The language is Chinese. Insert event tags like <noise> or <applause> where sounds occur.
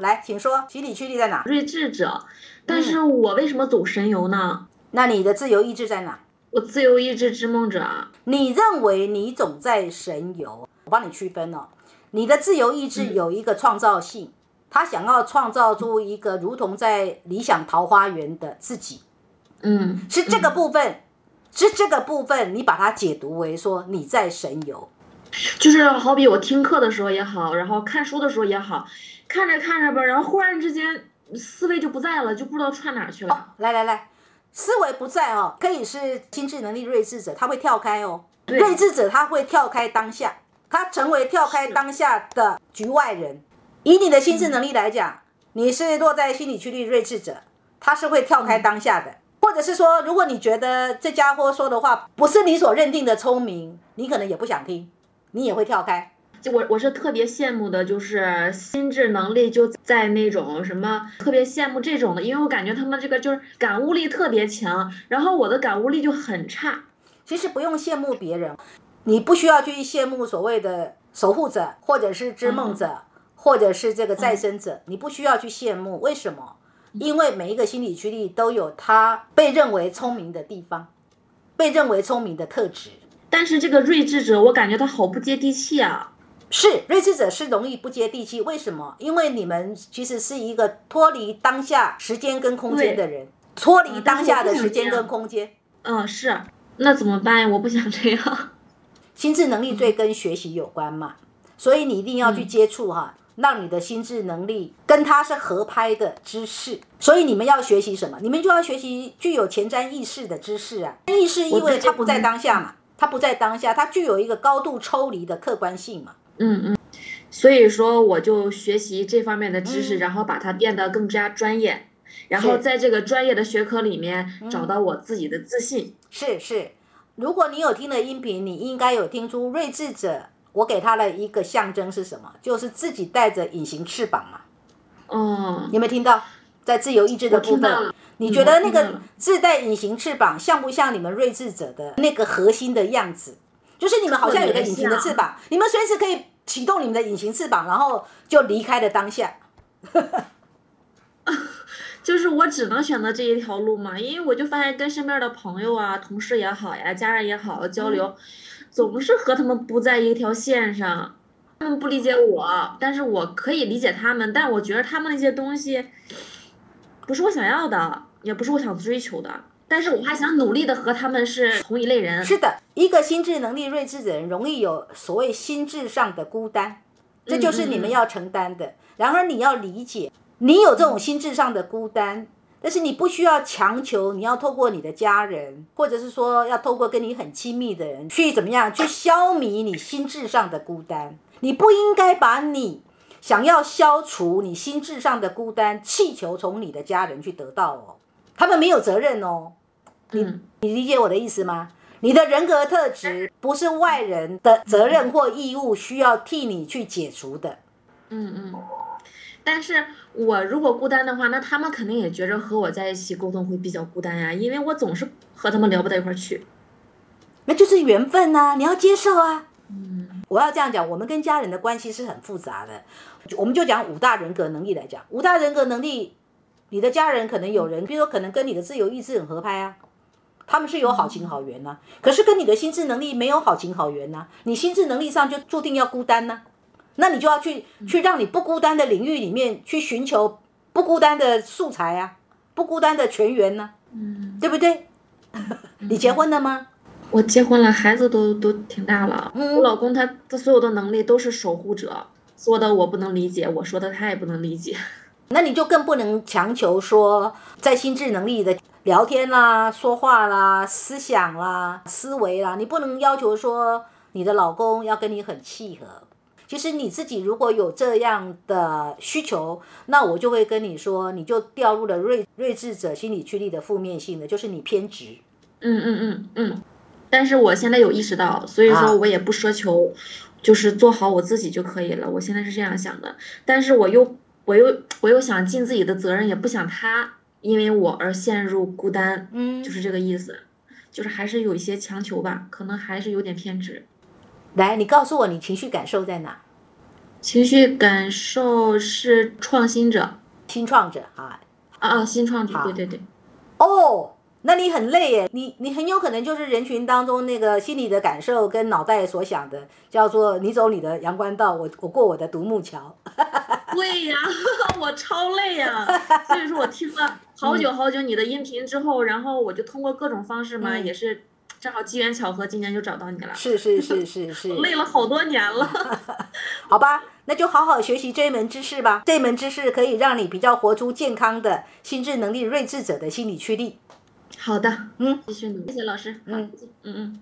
来，请说，心理驱力在哪？睿智者，但是我为什么总神游呢？那你的自由意志在哪？我自由意志之梦者啊。你认为你总在神游？我帮你区分哦。你的自由意志有一个创造性，他想要创造出一个如同在理想桃花源的自己。嗯，是这个部分，是这个部分，你把它解读为说你在神游。就是好比我听课的时候也好，然后看书的时候也好，看着看着吧，然后忽然之间思维就不在了，就不知道串哪去了。来来来，思维不在哦，可以是心智能力睿智者，他会跳开哦。对睿智者他会跳开当下，他成为跳开当下的局外人。以你的心智能力来讲，你是落在心理区的睿智者，他是会跳开当下的。或者是说，如果你觉得这家伙说的话不是你所认定的聪明，你可能也不想听，你也会跳开。就我我是特别羡慕的，就是心智能力就在那种什么，特别羡慕这种的，因为我感觉他们这个就是感悟力特别强，然后我的感悟力就很差。其实不用羡慕别人，你不需要去羡慕所谓的守护者，或者是织梦者，或者是这个再生者，你不需要去羡慕。为什么？因为每一个心理驱力都有他被认为聪明的地方，被认为聪明的特质。但是这个睿智者，我感觉他好不接地气啊。是睿智者是容易不接地气，为什么？因为你们其实是一个脱离当下时间跟空间的人，脱离当下的时间跟空间。嗯，是。那怎么办呀？我不想这样。心智能力最跟学习有关嘛，所以你一定要去接触哈，让你的心智能力跟它是合拍的知识。所以你们要学习什么？你们就要学习具有前瞻意识的知识啊。意识因为它不在当下嘛，它不在当下，它具有一个高度抽离的客观性嘛。嗯嗯。所以说，我就学习这方面的知识，然后把它变得更加专业。然后在这个专业的学科里面找到我自己的自信。是是，如果你有听的音频，你应该有听出睿智者，我给他的一个象征是什么？就是自己带着隐形翅膀嘛。哦，有没有听到？在自由意志的部分，你觉得那个自带隐形翅膀像不像你们睿智者的那个核心的样子？就是你们好像有个隐形的翅膀，你们随时可以启动你们的隐形翅膀，然后就离开了当下。<laughs> 就是我只能选择这一条路嘛，因为我就发现跟身边的朋友啊、同事也好呀、家人也好交流，总是和他们不在一条线上，他们不理解我，但是我可以理解他们，但我觉得他们那些东西不是我想要的，也不是我想追求的，但是我还想努力的和他们是同一类人。是的，一个心智能力睿智的人容易有所谓心智上的孤单，这就是你们要承担的。然而你要理解。你有这种心智上的孤单，但是你不需要强求，你要透过你的家人，或者是说要透过跟你很亲密的人去怎么样去消弭你心智上的孤单。你不应该把你想要消除你心智上的孤单，气球从你的家人去得到哦，他们没有责任哦。你你理解我的意思吗？你的人格特质不是外人的责任或义务需要替你去解除的。嗯嗯。但是我如果孤单的话，那他们肯定也觉着和我在一起沟通会比较孤单呀，因为我总是和他们聊不到一块儿去。那就是缘分呐，你要接受啊。嗯，我要这样讲，我们跟家人的关系是很复杂的。我们就讲五大人格能力来讲，五大人格能力，你的家人可能有人，比如说可能跟你的自由意志很合拍啊，他们是有好情好缘呐。可是跟你的心智能力没有好情好缘呐，你心智能力上就注定要孤单呐。那你就要去去让你不孤单的领域里面去寻求不孤单的素材啊，不孤单的全员呢，嗯，对不对？你结婚了吗？我结婚了，孩子都都挺大了。我老公他他所有的能力都是守护者，说的我不能理解，我说的他也不能理解。那你就更不能强求说在心智能力的聊天啦、说话啦、思想啦、思维啦，你不能要求说你的老公要跟你很契合。其实你自己如果有这样的需求，那我就会跟你说，你就掉入了睿睿智者心理驱力的负面性的，就是你偏执。嗯嗯嗯嗯。但是我现在有意识到，所以说我也不奢求，就是做好我自己就可以了。我现在是这样想的，但是我又我又我又想尽自己的责任，也不想他因为我而陷入孤单。嗯，就是这个意思，就是还是有一些强求吧，可能还是有点偏执。来，你告诉我，你情绪感受在哪？情绪感受是创新者，新创者啊。啊啊，新创者，对对对。哦，那你很累耶，你你很有可能就是人群当中那个心里的感受跟脑袋所想的，叫做你走你的阳关道，我我过我的独木桥。对呀，<laughs> 我超累呀，<laughs> 所以说我听了好久好久你的音频之后，然后我就通过各种方式嘛，也是正好机缘巧合，今年就找到你了。是是是 <laughs> 是是。累了好多年了。<laughs> 好吧，那就好好学习这一门知识吧。这门知识可以让你比较活出健康的心智能力、睿智者的心理驱力。好的，嗯，继续努力，谢谢老师。嗯嗯嗯。